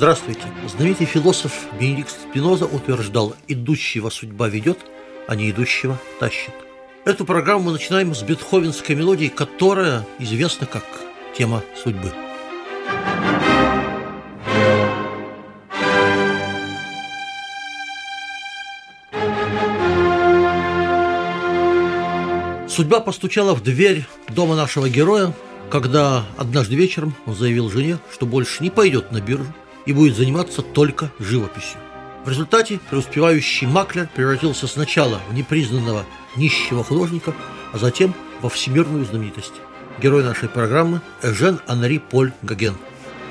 Здравствуйте. Знаменитый философ Бенедикт Спиноза утверждал, идущего судьба ведет, а не идущего тащит. Эту программу мы начинаем с бетховенской мелодии, которая известна как тема судьбы. Судьба постучала в дверь дома нашего героя, когда однажды вечером он заявил жене, что больше не пойдет на биржу и будет заниматься только живописью. В результате преуспевающий маклер превратился сначала в непризнанного нищего художника, а затем во всемирную знаменитость. Герой нашей программы – Эжен Анри Поль Гоген.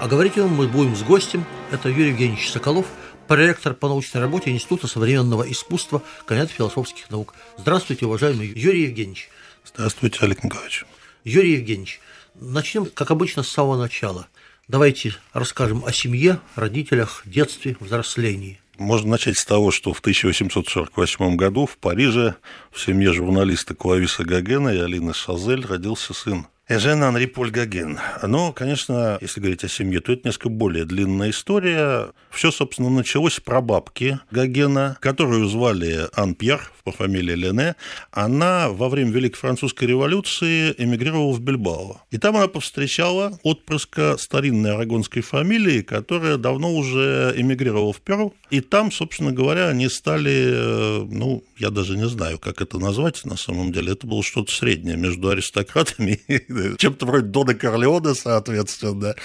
А говорить вам мы будем с гостем, это Юрий Евгеньевич Соколов, проректор по научной работе Института современного искусства, кандидат философских наук. Здравствуйте, уважаемый Юрий Евгеньевич. Здравствуйте, Олег Николаевич. Юрий Евгеньевич, начнем, как обычно, с самого начала. Давайте расскажем о семье, родителях, детстве, взрослении. Можно начать с того, что в 1848 году в Париже в семье журналиста Клависа Гогена и Алины Шазель родился сын Эжен Анри Поль Гоген. Но, конечно, если говорить о семье, то это несколько более длинная история. Все, собственно, началось с прабабки Гогена, которую звали Ан Пьер по фамилии Лене. Она во время Великой Французской революции эмигрировала в Бильбао. И там она повстречала отпрыска старинной арагонской фамилии, которая давно уже эмигрировала в Перу. И там, собственно говоря, они стали, э, ну, я даже не знаю, как это назвать на самом деле. Это было что-то среднее между аристократами и чем-то вроде Дона Корлеона, соответственно.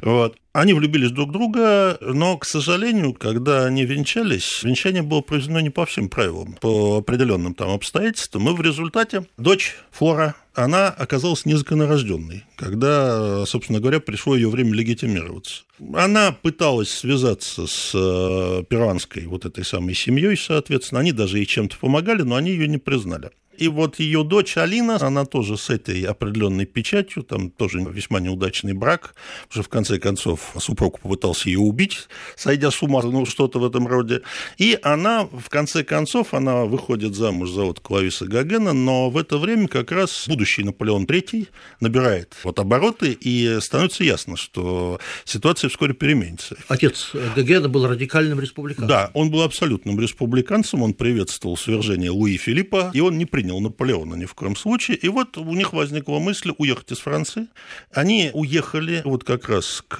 Вот. Они влюбились друг в друга, но, к сожалению, когда они венчались, венчание было произведено не по всем правилам, по определенным там обстоятельствам, и в результате дочь Флора, она оказалась незаконнорожденной, когда, собственно говоря, пришло ее время легитимироваться. Она пыталась связаться с э, перуанской вот этой самой семьей, соответственно, они даже ей чем-то помогали, но они ее не признали. И вот ее дочь Алина, она тоже с этой определенной печатью, там тоже весьма неудачный брак, уже в конце концов супруг попытался ее убить, сойдя с ума, ну что-то в этом роде. И она, в конце концов, она выходит замуж за вот Клависа Гогена, но в это время как раз будущий Наполеон III набирает вот обороты, и становится ясно, что ситуация вскоре переменится. Отец Гогена был радикальным республиканцем. Да, он был абсолютным республиканцем, он приветствовал свержение Луи Филиппа, и он не принял принял Наполеона ни в коем случае. И вот у них возникла мысль уехать из Франции. Они уехали вот как раз к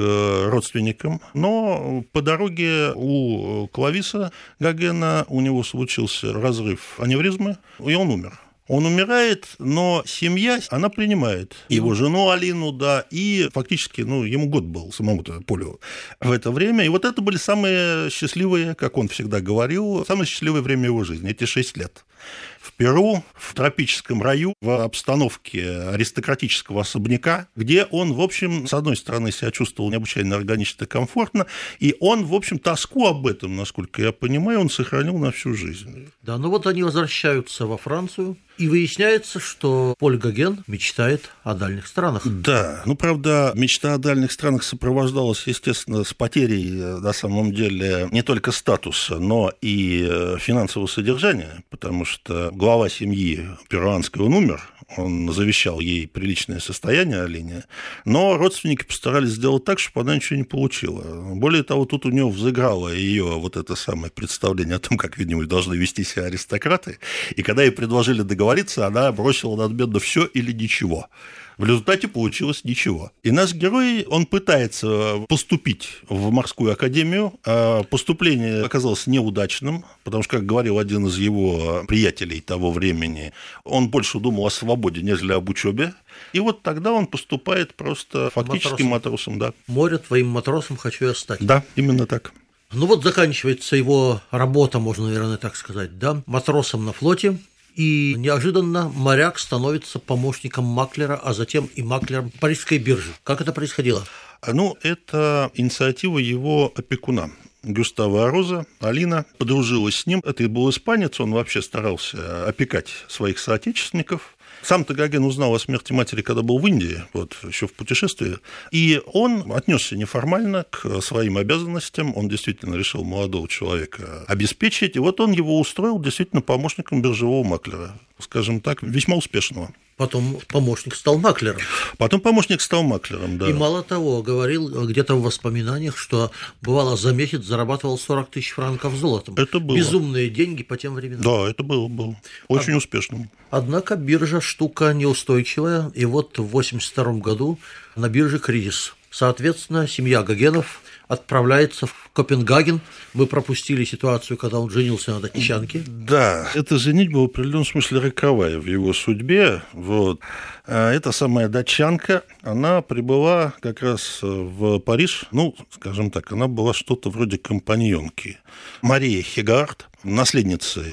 родственникам, но по дороге у Клависа Гогена у него случился разрыв аневризмы, и он умер. Он умирает, но семья, она принимает его жену Алину, да, и фактически, ну, ему год был самому-то Полю в это время. И вот это были самые счастливые, как он всегда говорил, самое счастливое время его жизни, эти шесть лет в Перу, в тропическом раю, в обстановке аристократического особняка, где он, в общем, с одной стороны, себя чувствовал необычайно органично и комфортно, и он, в общем, тоску об этом, насколько я понимаю, он сохранил на всю жизнь. Да, ну вот они возвращаются во Францию, и выясняется, что Поль Гоген мечтает о дальних странах. Да, ну, правда, мечта о дальних странах сопровождалась, естественно, с потерей, на самом деле, не только статуса, но и э, финансового содержания, потому что глава семьи перуанской, он умер, он завещал ей приличное состояние Алине, но родственники постарались сделать так, чтобы она ничего не получила. Более того, тут у нее взыграло ее вот это самое представление о том, как, видимо, должны вести себя аристократы, и когда ей предложили договориться, она бросила надменно все или ничего. В результате получилось ничего. И наш герой, он пытается поступить в морскую академию. А поступление оказалось неудачным, потому что, как говорил один из его приятелей того времени, он больше думал о свободе, нежели об учебе. И вот тогда он поступает просто фактически матросом. матросом да. Море твоим матросом хочу я стать. Да, именно так. Ну вот заканчивается его работа, можно, наверное, так сказать, да, матросом на флоте, и неожиданно моряк становится помощником маклера, а затем и маклером Парижской биржи. Как это происходило? Ну, это инициатива его опекуна. Гюстава Роза, Алина подружилась с ним. Это был испанец, он вообще старался опекать своих соотечественников. Сам-то Гоген узнал о смерти матери, когда был в Индии, вот, еще в путешествии, и он отнесся неформально к своим обязанностям, он действительно решил молодого человека обеспечить, и вот он его устроил действительно помощником биржевого маклера, скажем так, весьма успешного. Потом помощник стал маклером. Потом помощник стал маклером, да. И мало того, говорил где-то в воспоминаниях, что бывало за месяц зарабатывал 40 тысяч франков золотом. Это было. Безумные деньги по тем временам. Да, это было, было. Очень а, успешным. Однако биржа штука неустойчивая, и вот в 1982 году на бирже кризис. Соответственно, семья Гогенов отправляется в Копенгаген. Мы пропустили ситуацию, когда он женился на датчанке. Да, эта женитьба в определенном смысле роковая в его судьбе. Вот. А эта самая датчанка, она прибыла как раз в Париж, ну, скажем так, она была что-то вроде компаньонки. Мария Хигард, наследница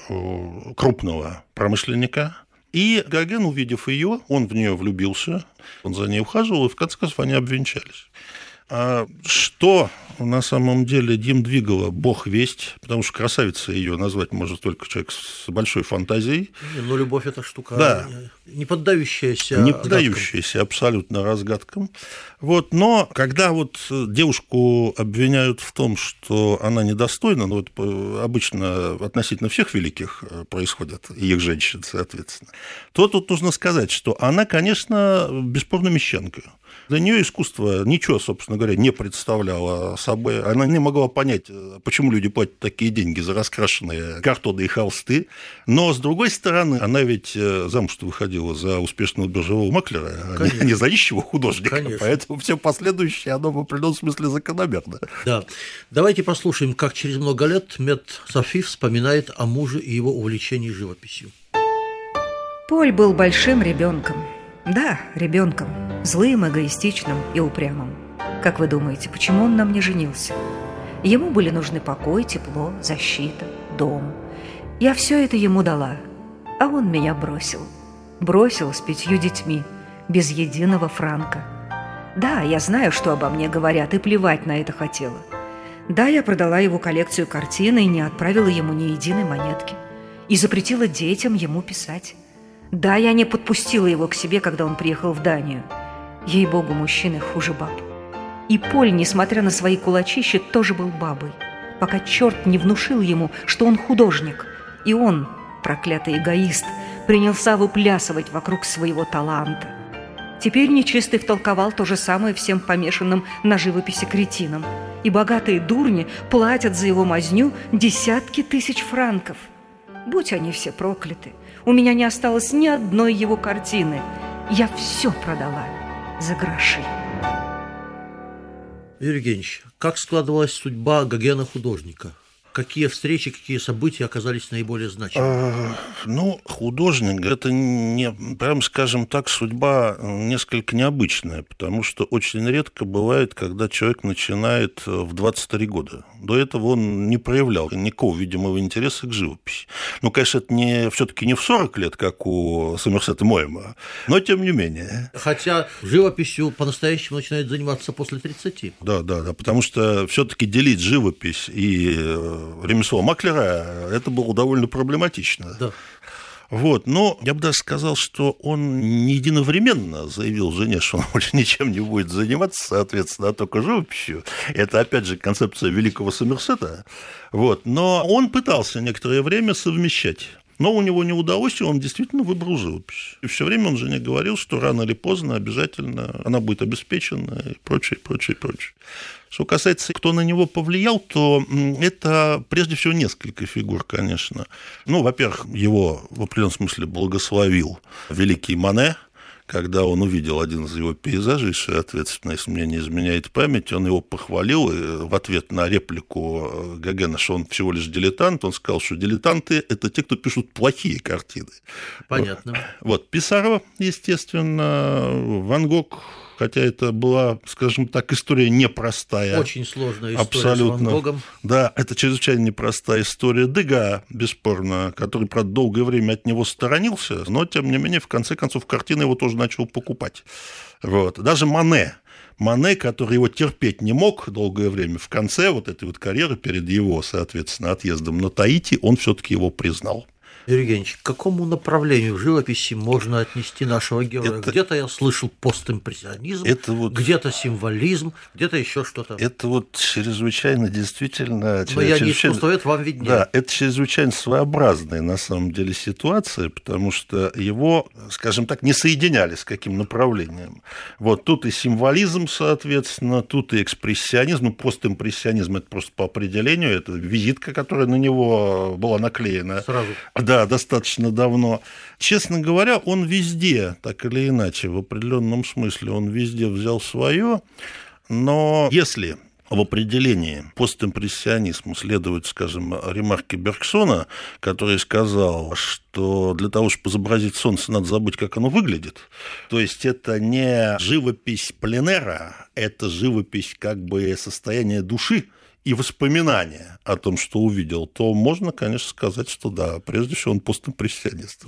крупного промышленника, и Гоген, увидев ее, он в нее влюбился, он за ней ухаживал, и в конце концов они обвенчались. А что на самом деле Дим двигала бог весть, потому что красавица ее назвать может только человек с большой фантазией. Ну, любовь это штука да. не поддающаяся Не поддающаяся абсолютно разгадкам. Вот, но когда вот девушку обвиняют в том, что она недостойна, ну, вот обычно относительно всех великих э, происходят, и их женщин, соответственно, то тут нужно сказать, что она, конечно, бесспорно мещанка. Для нее искусство ничего, собственно говоря, не представляло собой. Она не могла понять, почему люди платят такие деньги за раскрашенные картоны и холсты. Но, с другой стороны, она ведь э, замуж выходила за успешного биржевого маклера, Конечно. а не за нищего художника. Конечно. Поэтому все последующее, оно в определенном смысле закономерно. Да. Давайте послушаем, как через много лет Мед Софи вспоминает о муже и его увлечении живописью. Поль был большим ребенком. Да, ребенком, злым, эгоистичным и упрямым. Как вы думаете, почему он на мне женился? Ему были нужны покой, тепло, защита, дом. Я все это ему дала, а он меня бросил. Бросил с пятью детьми, без единого франка. Да, я знаю, что обо мне говорят, и плевать на это хотела. Да, я продала его коллекцию картин и не отправила ему ни единой монетки. И запретила детям ему писать. Да, я не подпустила его к себе, когда он приехал в Данию. Ей-богу, мужчины хуже баб. И Поль, несмотря на свои кулачища, тоже был бабой, пока черт не внушил ему, что он художник. И он, проклятый эгоист, принялся выплясывать вокруг своего таланта. Теперь нечистый втолковал то же самое всем помешанным на живописи кретинам. И богатые дурни платят за его мазню десятки тысяч франков. Будь они все прокляты. У меня не осталось ни одной его картины. Я все продала за гроши. Юрий Евгеньевич, как складывалась судьба Гогена художника? Какие встречи, какие события оказались наиболее значимыми? А, ну, художник – это, не, прям скажем так, судьба несколько необычная, потому что очень редко бывает, когда человек начинает в 23 года. До этого он не проявлял никакого видимого интереса к живописи. Ну, конечно, это не, все-таки не в 40 лет, как у Сомерсета Моема, но тем не менее. Хотя живописью по-настоящему начинает заниматься после 30. Да, да, да, потому что все-таки делить живопись и э, ремесло маклера, это было довольно проблематично. Да. Вот, но я бы даже сказал, что он не единовременно заявил жене, что он больше ничем не будет заниматься, соответственно, а только живописью. Это, опять же, концепция великого Сомерсета. Вот, но он пытался некоторое время совмещать но у него не удалось, и он действительно выбрал живопись. И все время он жене говорил, что рано или поздно обязательно она будет обеспечена и прочее, прочее, прочее. Что касается, кто на него повлиял, то это прежде всего несколько фигур, конечно. Ну, во-первых, его в определенном смысле благословил великий Мане, когда он увидел один из его пейзажей, соответственно, если мне не изменяет память, он его похвалил и в ответ на реплику э, Гогена, что он всего лишь дилетант, он сказал, что дилетанты – это те, кто пишут плохие картины. Понятно. Вот, Писаро, естественно, Ван Гог, хотя это была, скажем так, история непростая. Очень сложная история Абсолютно. с Ван Гогом. Да, это чрезвычайно непростая история Дега, бесспорно, который, правда, долгое время от него сторонился, но, тем не менее, в конце концов, картины его тоже начал покупать. Вот. Даже Мане, Мане, который его терпеть не мог долгое время, в конце вот этой вот карьеры перед его, соответственно, отъездом на Таити, он все-таки его признал. Юрий Евгеньевич, к какому направлению в живописи можно отнести нашего героя? Это- Где-то я слышал постимпрессионизм, Это вот- где-то символизм, где-то еще что-то. Это вот чрезвычайно действительно... Но я не чрезвычайно- искусствовед, вам виднее. Да, это чрезвычайно своеобразная на самом деле ситуация, потому что его, скажем так, не соединяли с каким направлением. Вот тут и символизм, соответственно, тут и экспрессионизм, ну, постимпрессионизм это просто по определению, это визитка, которая на него была наклеена. Сразу. Да, достаточно давно. Честно говоря, он везде, так или иначе, в определенном смысле, он везде взял свое, но если в определении постимпрессионизму следует, скажем, ремарке Бергсона, который сказал, что для того, чтобы изобразить солнце, надо забыть, как оно выглядит. То есть это не живопись пленера, это живопись как бы состояния души, и воспоминания о том, что увидел, то можно, конечно, сказать, что да, прежде всего он постимпрессионист.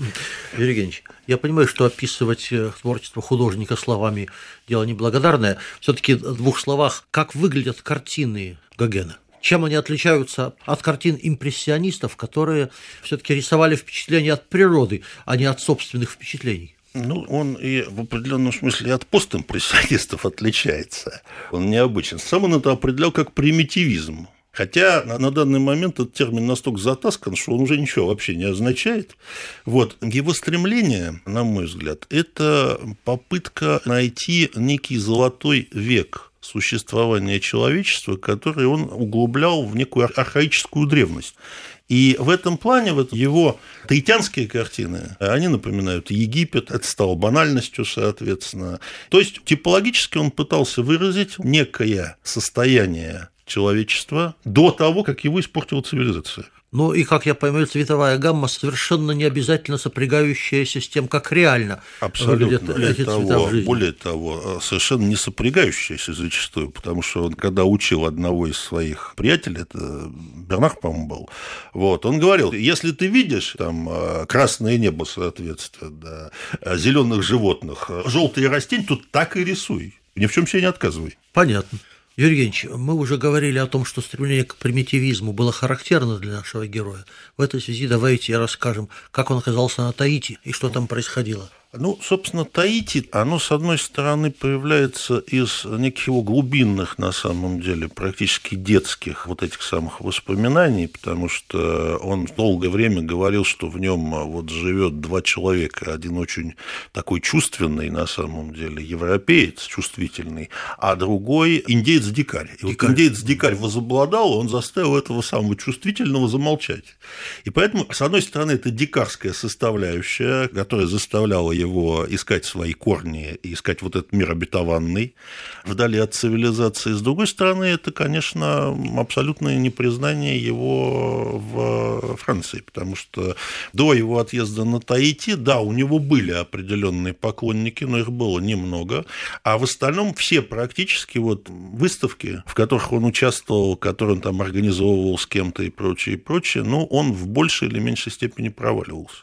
Юрий Евгеньевич, я понимаю, что описывать э, творчество художника словами дело неблагодарное. Все-таки в двух словах, как выглядят картины Гогена? Чем они отличаются от картин импрессионистов, которые все-таки рисовали впечатления от природы, а не от собственных впечатлений? Ну, он и в определенном смысле от постимпрессионистов отличается. Он необычен. Сам он это определял как примитивизм. Хотя на, данный момент этот термин настолько затаскан, что он уже ничего вообще не означает. Вот. Его стремление, на мой взгляд, это попытка найти некий золотой век существования человечества, который он углублял в некую ар- архаическую древность. И в этом плане вот его таитянские картины, они напоминают Египет, это стало банальностью, соответственно. То есть типологически он пытался выразить некое состояние человечества до того, как его испортила цивилизация. Ну и, как я понимаю, цветовая гамма совершенно не обязательно сопрягающаяся с тем, как реально выглядят Более эти того, более того, совершенно не сопрягающаяся зачастую, потому что он, когда учил одного из своих приятелей, это Бернар, по-моему, был, вот, он говорил, если ты видишь там э, красное небо, соответственно, да, зеленых животных, желтые растения, то так и рисуй. Ни в чем себе не отказывай. Понятно. Юрий Евгеньевич, мы уже говорили о том, что стремление к примитивизму было характерно для нашего героя. В этой связи давайте расскажем, как он оказался на Таити и что там происходило. Ну, собственно, Таити, оно, с одной стороны, появляется из неких его глубинных, на самом деле, практически детских вот этих самых воспоминаний, потому что он долгое время говорил, что в нем вот живет два человека. Один очень такой чувственный, на самом деле, европеец, чувствительный, а другой индеец-дикарь. И вот Дикарь. индеец-дикарь возобладал, он заставил этого самого чувствительного замолчать. И поэтому, с одной стороны, это дикарская составляющая, которая заставляла его искать свои корни искать вот этот мир обетованный вдали от цивилизации. С другой стороны, это, конечно, абсолютное непризнание его в Франции, потому что до его отъезда на Таити, да, у него были определенные поклонники, но их было немного, а в остальном все практически вот выставки, в которых он участвовал, которые он там организовывал с кем-то и прочее, и прочее, ну, он в большей или меньшей степени проваливался.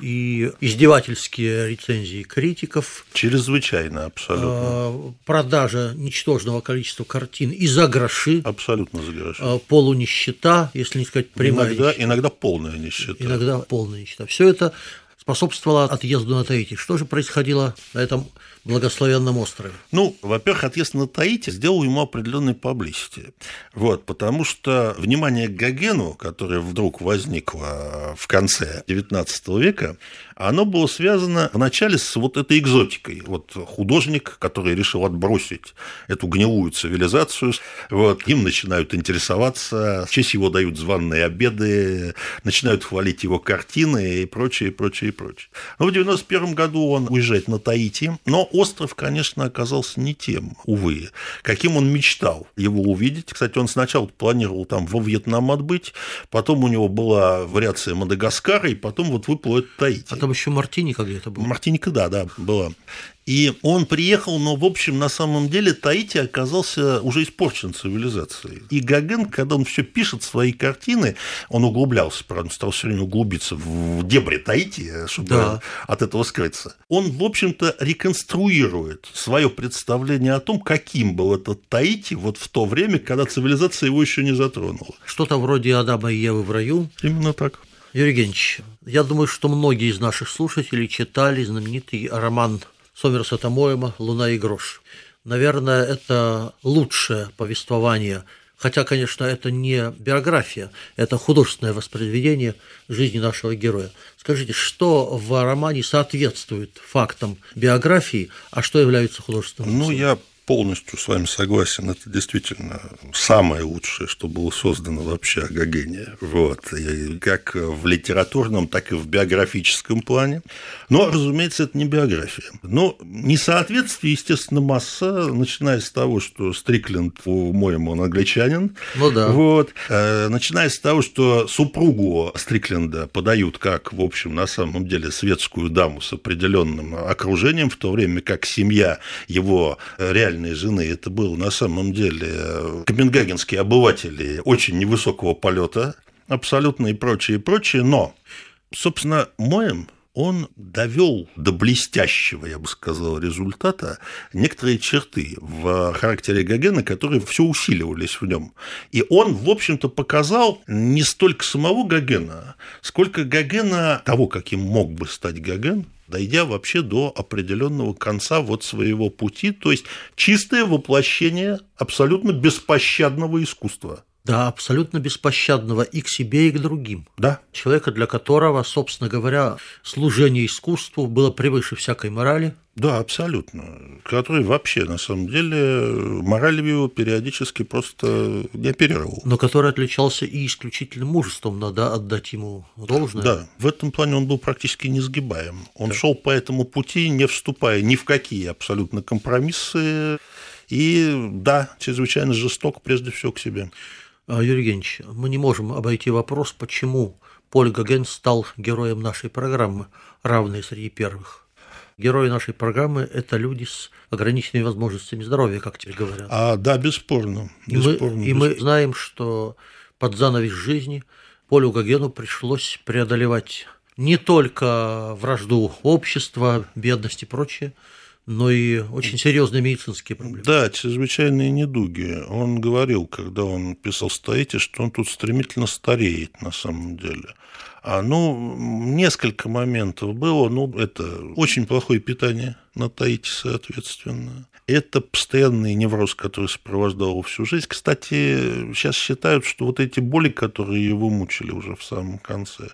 И издевательские рецензии критиков, Чрезвычайно, абсолютно. э, продажа ничтожного количества картин и за гроши, Абсолютно за гроши. э, полунищета, если не сказать прямая Иногда, нищета. иногда полная нищета. иногда полная нищета. Все это способствовало отъезду на Таити. Что же происходило на этом благословенном острове? Ну, во-первых, отъезд на Таити сделал ему определенный паблисити. Вот, потому что внимание к Гогену, которое вдруг возникло в конце XIX века, оно было связано вначале с вот этой экзотикой. Вот художник, который решил отбросить эту гнилую цивилизацию, вот, им начинают интересоваться, в честь его дают званные обеды, начинают хвалить его картины и прочее, и прочее, и прочее. Но в 91 году он уезжает на Таити, но остров, конечно, оказался не тем, увы, каким он мечтал его увидеть. Кстати, он сначала планировал там во Вьетнам отбыть, потом у него была вариация Мадагаскара, и потом вот выплыл Таити. Потом еще Мартиника где-то была. Мартиника, да, да, была. И он приехал, но, в общем, на самом деле Таити оказался уже испорчен цивилизацией. И Гоген, когда он все пишет свои картины, он углублялся, правда, стал все время углубиться в дебри Таити, чтобы да. от этого скрыться. Он, в общем-то, реконструирует свое представление о том, каким был этот Таити вот в то время, когда цивилизация его еще не затронула. Что-то вроде Адама и Евы в раю. Именно так. Юрий Евгеньевич, я думаю, что многие из наших слушателей читали знаменитый роман Сомерса Томоема «Луна и грош». Наверное, это лучшее повествование Хотя, конечно, это не биография, это художественное воспроизведение жизни нашего героя. Скажите, что в романе соответствует фактам биографии, а что является художественным? Ну, я полностью с вами согласен. Это действительно самое лучшее, что было создано вообще о Гогене. Вот. И как в литературном, так и в биографическом плане. Но, разумеется, это не биография. Но несоответствие, естественно, масса, начиная с того, что Стрикленд, по-моему, он англичанин. Ну да. Вот. Э, начиная с того, что супругу Стрикленда подают как, в общем, на самом деле, светскую даму с определенным окружением, в то время как семья его реально реальной жены, это был на самом деле копенгагенские обыватели очень невысокого полета, абсолютно и прочее, и прочее, но, собственно, Моем он довел до блестящего, я бы сказал, результата некоторые черты в характере Гогена, которые все усиливались в нем. И он, в общем-то, показал не столько самого Гогена, сколько Гогена того, каким мог бы стать Гоген, дойдя вообще до определенного конца вот своего пути, то есть чистое воплощение абсолютно беспощадного искусства. Да, абсолютно беспощадного и к себе, и к другим. Да. Человека, для которого, собственно говоря, служение искусству было превыше всякой морали. Да, абсолютно. Который вообще, на самом деле, мораль его периодически просто не оперировал. Но который отличался и исключительным мужеством, надо отдать ему должное. Да, в этом плане он был практически несгибаем. Он да. шел по этому пути, не вступая ни в какие абсолютно компромиссы. И да, чрезвычайно жесток прежде всего к себе. А, Юрий Евгеньевич, мы не можем обойти вопрос, почему Поль Гоген стал героем нашей программы, равной среди первых. Герои нашей программы – это люди с ограниченными возможностями здоровья, как теперь говорят. А, да, бесспорно. бесспорно и, мы, и мы знаем, что под занавес жизни Полю Гогену пришлось преодолевать не только вражду общества, бедность и прочее, но и очень серьезные медицинские проблемы. Да, чрезвычайные недуги. Он говорил, когда он писал «Стоите», что он тут стремительно стареет на самом деле. А, ну, несколько моментов было. Ну, это очень плохое питание на Таити, соответственно. Это постоянный невроз, который сопровождал его всю жизнь. Кстати, сейчас считают, что вот эти боли, которые его мучили уже в самом конце,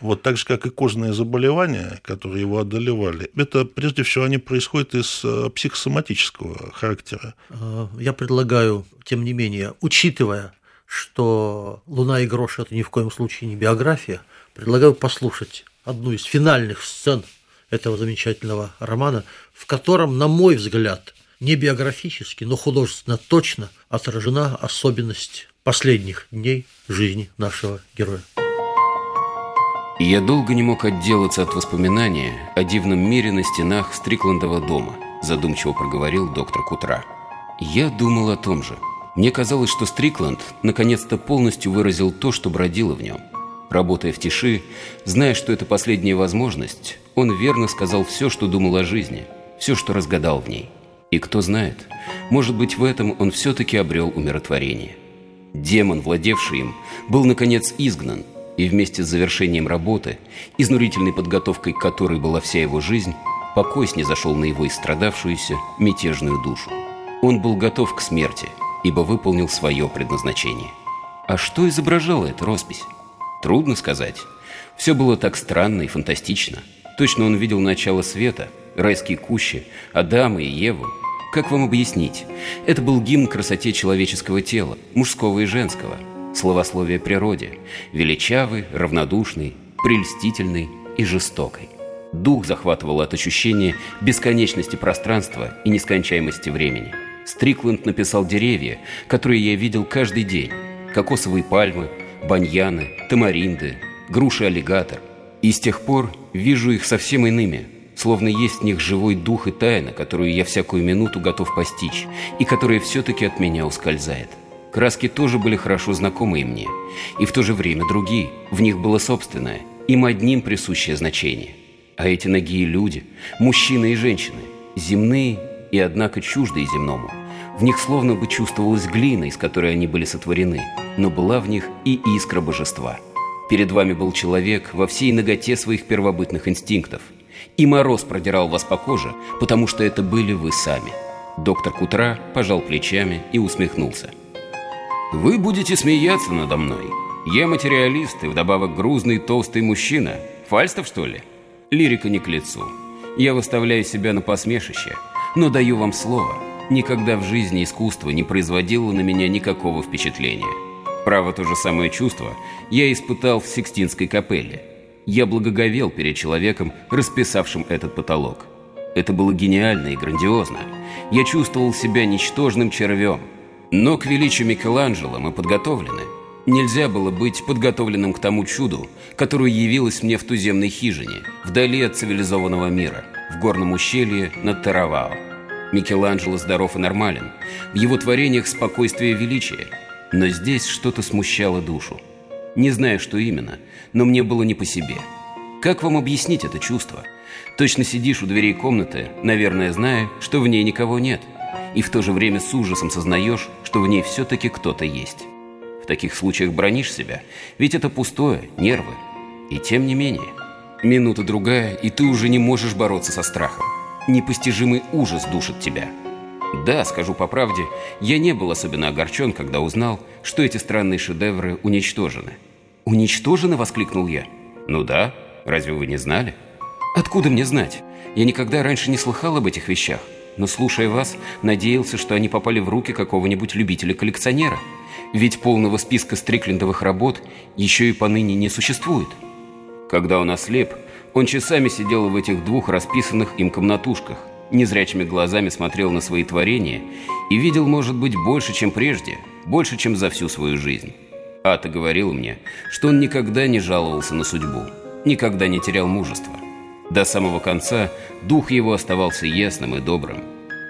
вот так же, как и кожные заболевания, которые его одолевали, это прежде всего они происходят из э, психосоматического характера. А, я предлагаю, тем не менее, учитывая, что «Луна и грош» – это ни в коем случае не биография – предлагаю послушать одну из финальных сцен этого замечательного романа, в котором, на мой взгляд, не биографически, но художественно точно отражена особенность последних дней жизни нашего героя. Я долго не мог отделаться от воспоминания о дивном мире на стенах Стрикландова дома, задумчиво проговорил доктор Кутра. Я думал о том же. Мне казалось, что Стрикланд наконец-то полностью выразил то, что бродило в нем – Работая в тиши, зная, что это последняя возможность, он верно сказал все, что думал о жизни, все, что разгадал в ней. И кто знает, может быть, в этом он все-таки обрел умиротворение. Демон, владевший им, был, наконец, изгнан, и вместе с завершением работы, изнурительной подготовкой к которой была вся его жизнь, покой снизошел на его истрадавшуюся, мятежную душу. Он был готов к смерти, ибо выполнил свое предназначение. А что изображала эта роспись? Трудно сказать. Все было так странно и фантастично. Точно он видел начало света, райские кущи, Адама и Еву. Как вам объяснить? Это был гимн красоте человеческого тела, мужского и женского, словословие природе, величавый, равнодушный, прельстительный и жестокой. Дух захватывал от ощущения бесконечности пространства и нескончаемости времени. Стрикленд написал деревья, которые я видел каждый день. Кокосовые пальмы, баньяны, тамаринды, груши-аллигатор. И с тех пор вижу их совсем иными, словно есть в них живой дух и тайна, которую я всякую минуту готов постичь, и которая все-таки от меня ускользает. Краски тоже были хорошо знакомы мне, и в то же время другие, в них было собственное, им одним присущее значение. А эти ноги люди, мужчины и женщины, земные и, однако, чуждые земному. В них словно бы чувствовалась глина, из которой они были сотворены, но была в них и искра божества. Перед вами был человек во всей ноготе своих первобытных инстинктов – и мороз продирал вас по коже, потому что это были вы сами. Доктор Кутра пожал плечами и усмехнулся. «Вы будете смеяться надо мной. Я материалист и вдобавок грузный толстый мужчина. Фальстов, что ли? Лирика не к лицу. Я выставляю себя на посмешище, но даю вам слово. Никогда в жизни искусство не производило на меня никакого впечатления. Право, то же самое чувство я испытал в Сикстинской капелле – я благоговел перед человеком, расписавшим этот потолок. Это было гениально и грандиозно. Я чувствовал себя ничтожным червем. Но к величию Микеланджело мы подготовлены. Нельзя было быть подготовленным к тому чуду, которое явилось мне в туземной хижине, вдали от цивилизованного мира, в горном ущелье над Таравао. Микеланджело здоров и нормален. В его творениях спокойствие и величие. Но здесь что-то смущало душу. Не знаю, что именно, но мне было не по себе. Как вам объяснить это чувство? Точно сидишь у дверей комнаты, наверное, зная, что в ней никого нет, и в то же время с ужасом сознаешь, что в ней все-таки кто-то есть. В таких случаях бронишь себя, ведь это пустое, нервы. И тем не менее, минута-другая, и ты уже не можешь бороться со страхом. Непостижимый ужас душит тебя – да, скажу по правде, я не был особенно огорчен, когда узнал, что эти странные шедевры уничтожены. «Уничтожены?» – воскликнул я. «Ну да, разве вы не знали?» «Откуда мне знать? Я никогда раньше не слыхал об этих вещах, но, слушая вас, надеялся, что они попали в руки какого-нибудь любителя-коллекционера. Ведь полного списка стриклендовых работ еще и поныне не существует». Когда он ослеп, он часами сидел в этих двух расписанных им комнатушках, незрячими глазами смотрел на свои творения и видел, может быть, больше, чем прежде, больше, чем за всю свою жизнь. Ата говорил мне, что он никогда не жаловался на судьбу, никогда не терял мужества. До самого конца дух его оставался ясным и добрым.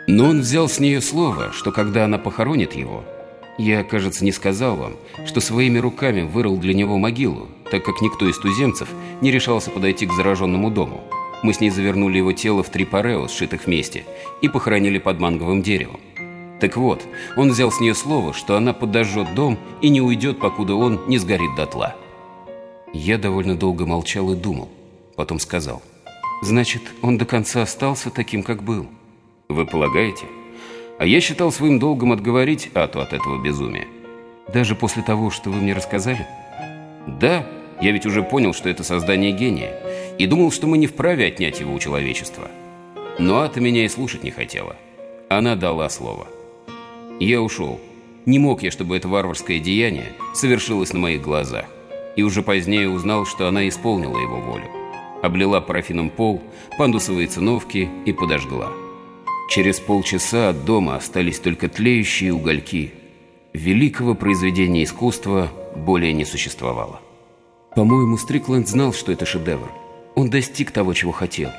Но он взял с нее слово, что когда она похоронит его, я, кажется, не сказал вам, что своими руками вырыл для него могилу, так как никто из туземцев не решался подойти к зараженному дому. Мы с ней завернули его тело в три парео, сшитых вместе, и похоронили под манговым деревом. Так вот, он взял с нее слово, что она подожжет дом и не уйдет, покуда он не сгорит дотла. Я довольно долго молчал и думал. Потом сказал. «Значит, он до конца остался таким, как был?» «Вы полагаете?» А я считал своим долгом отговорить Ату от этого безумия. «Даже после того, что вы мне рассказали?» «Да, я ведь уже понял, что это создание гения, и думал, что мы не вправе отнять его у человечества. Но Ата меня и слушать не хотела. Она дала слово. Я ушел. Не мог я, чтобы это варварское деяние совершилось на моих глазах. И уже позднее узнал, что она исполнила его волю. Облила парафином пол, пандусовые циновки и подожгла. Через полчаса от дома остались только тлеющие угольки. Великого произведения искусства более не существовало. По-моему, Стрикленд знал, что это шедевр. Он достиг того, чего хотел.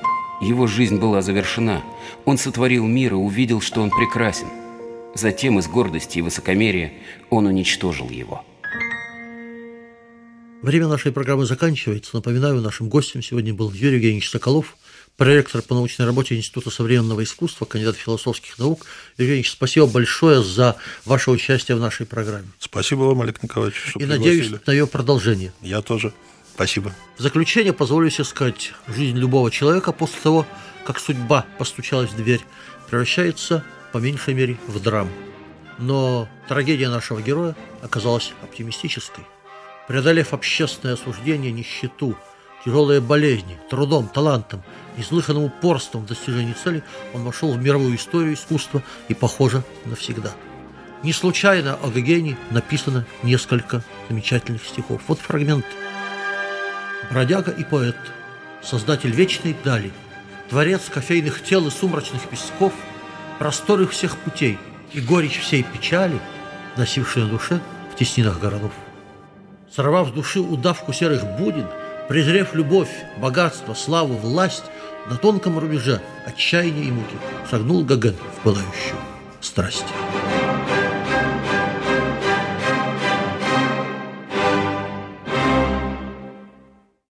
Его жизнь была завершена. Он сотворил мир и увидел, что он прекрасен. Затем из гордости и высокомерия он уничтожил его. Время нашей программы заканчивается. Напоминаю, нашим гостем сегодня был Юрий Евгеньевич Соколов, проректор по научной работе Института современного искусства, кандидат философских наук. Юрий Евгеньевич, спасибо большое за ваше участие в нашей программе. Спасибо вам, Олег Николаевич, что И надеюсь на ее продолжение. Я тоже. Спасибо. В заключение позволю себе сказать, жизнь любого человека после того, как судьба постучалась в дверь, превращается, по меньшей мере, в драму. Но трагедия нашего героя оказалась оптимистической. Преодолев общественное осуждение, нищету, тяжелые болезни, трудом, талантом, неслыханным упорством в достижении цели, он вошел в мировую историю искусства и, похоже, навсегда. Не случайно о Гогене написано несколько замечательных стихов. Вот фрагмент. Бродяга и поэт, создатель вечной дали, творец кофейных тел и сумрачных песков, просторы всех путей и горечь всей печали, носившая душе в теснинах городов. Сорвав с души удавку серых будин, Презрев любовь, богатство, славу, власть, на тонком рубеже отчаяния и муки шагнул Гоген в пылающую страсть.